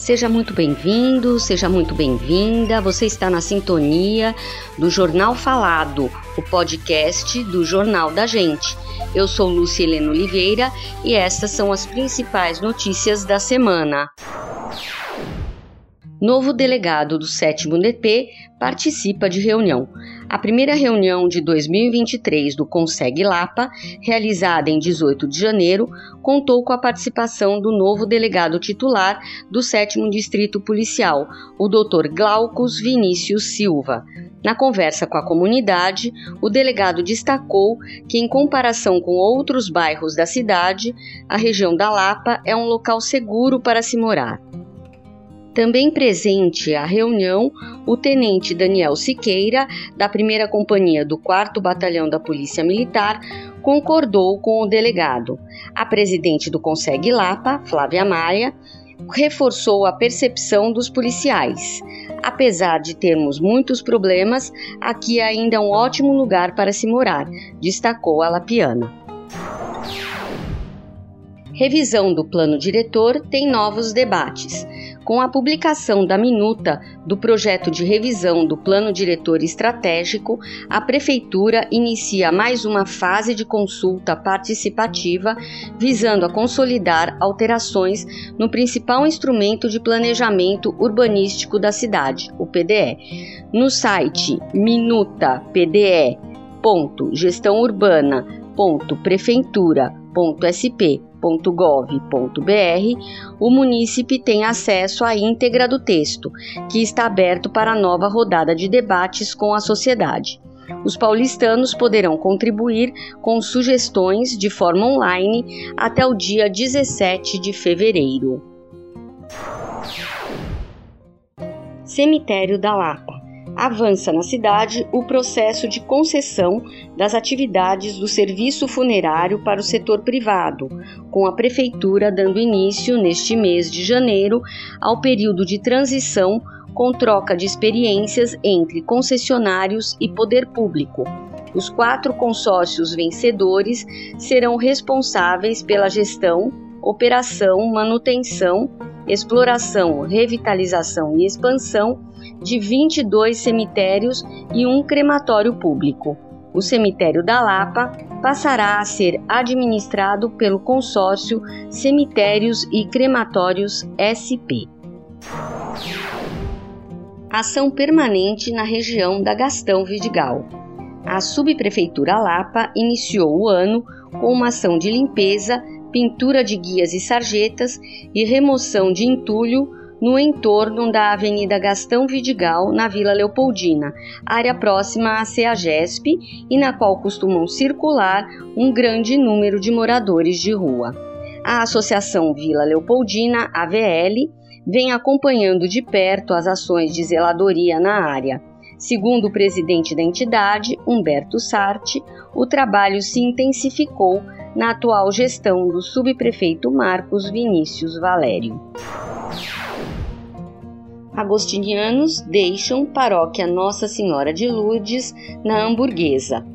Seja muito bem-vindo, seja muito bem-vinda. Você está na sintonia do Jornal Falado, o podcast do Jornal da Gente. Eu sou Lúcia Helena Oliveira e estas são as principais notícias da semana. Novo delegado do 7 DP participa de reunião. A primeira reunião de 2023 do Conseg Lapa, realizada em 18 de janeiro, contou com a participação do novo delegado titular do 7 Distrito Policial, o Dr. Glaucus Vinícius Silva. Na conversa com a comunidade, o delegado destacou que, em comparação com outros bairros da cidade, a região da Lapa é um local seguro para se morar. Também presente à reunião, o tenente Daniel Siqueira, da primeira companhia do 4 Batalhão da Polícia Militar, concordou com o delegado. A presidente do Conseg Lapa, Flávia Maia, reforçou a percepção dos policiais. Apesar de termos muitos problemas, aqui ainda é um ótimo lugar para se morar, destacou a Lapiana. Revisão do plano diretor tem novos debates. Com a publicação da minuta do projeto de revisão do Plano Diretor Estratégico, a Prefeitura inicia mais uma fase de consulta participativa visando a consolidar alterações no principal instrumento de planejamento urbanístico da cidade, o PDE. No site minuta.pde.gestãourbana.prefeitura.sp www.gov.br, o munícipe tem acesso à íntegra do texto, que está aberto para nova rodada de debates com a sociedade. Os paulistanos poderão contribuir com sugestões de forma online até o dia 17 de fevereiro. Cemitério da Lapa avança na cidade o processo de concessão das atividades do serviço funerário para o setor privado, com a Prefeitura dando início, neste mês de janeiro, ao período de transição com troca de experiências entre concessionários e poder público. Os quatro consórcios vencedores serão responsáveis pela gestão, operação, manutenção, exploração, revitalização e expansão de 22 cemitérios e um crematório público. O cemitério da Lapa passará a ser administrado pelo consórcio Cemitérios e Crematórios SP. Ação permanente na região da Gastão Vidigal. A subprefeitura Lapa iniciou o ano com uma ação de limpeza, pintura de guias e sarjetas e remoção de entulho no entorno da Avenida Gastão Vidigal, na Vila Leopoldina, área próxima à CEAGESP e na qual costumam circular um grande número de moradores de rua. A Associação Vila Leopoldina, AVL, vem acompanhando de perto as ações de zeladoria na área. Segundo o presidente da entidade, Humberto Sarti, o trabalho se intensificou na atual gestão do subprefeito Marcos Vinícius Valério agostinianos deixam paróquia Nossa Senhora de Lourdes na Hamburguesa.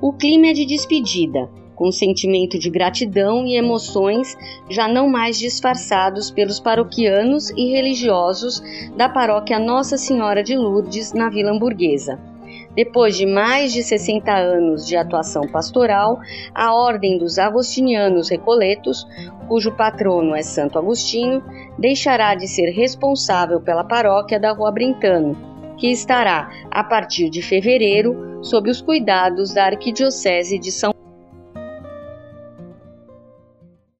O clima é de despedida, com sentimento de gratidão e emoções já não mais disfarçados pelos paroquianos e religiosos da paróquia Nossa Senhora de Lourdes na Vila Hamburguesa. Depois de mais de 60 anos de atuação pastoral, a Ordem dos Agostinianos Recoletos, cujo patrono é Santo Agostinho, deixará de ser responsável pela paróquia da Rua Brentano, que estará, a partir de fevereiro, sob os cuidados da Arquidiocese de São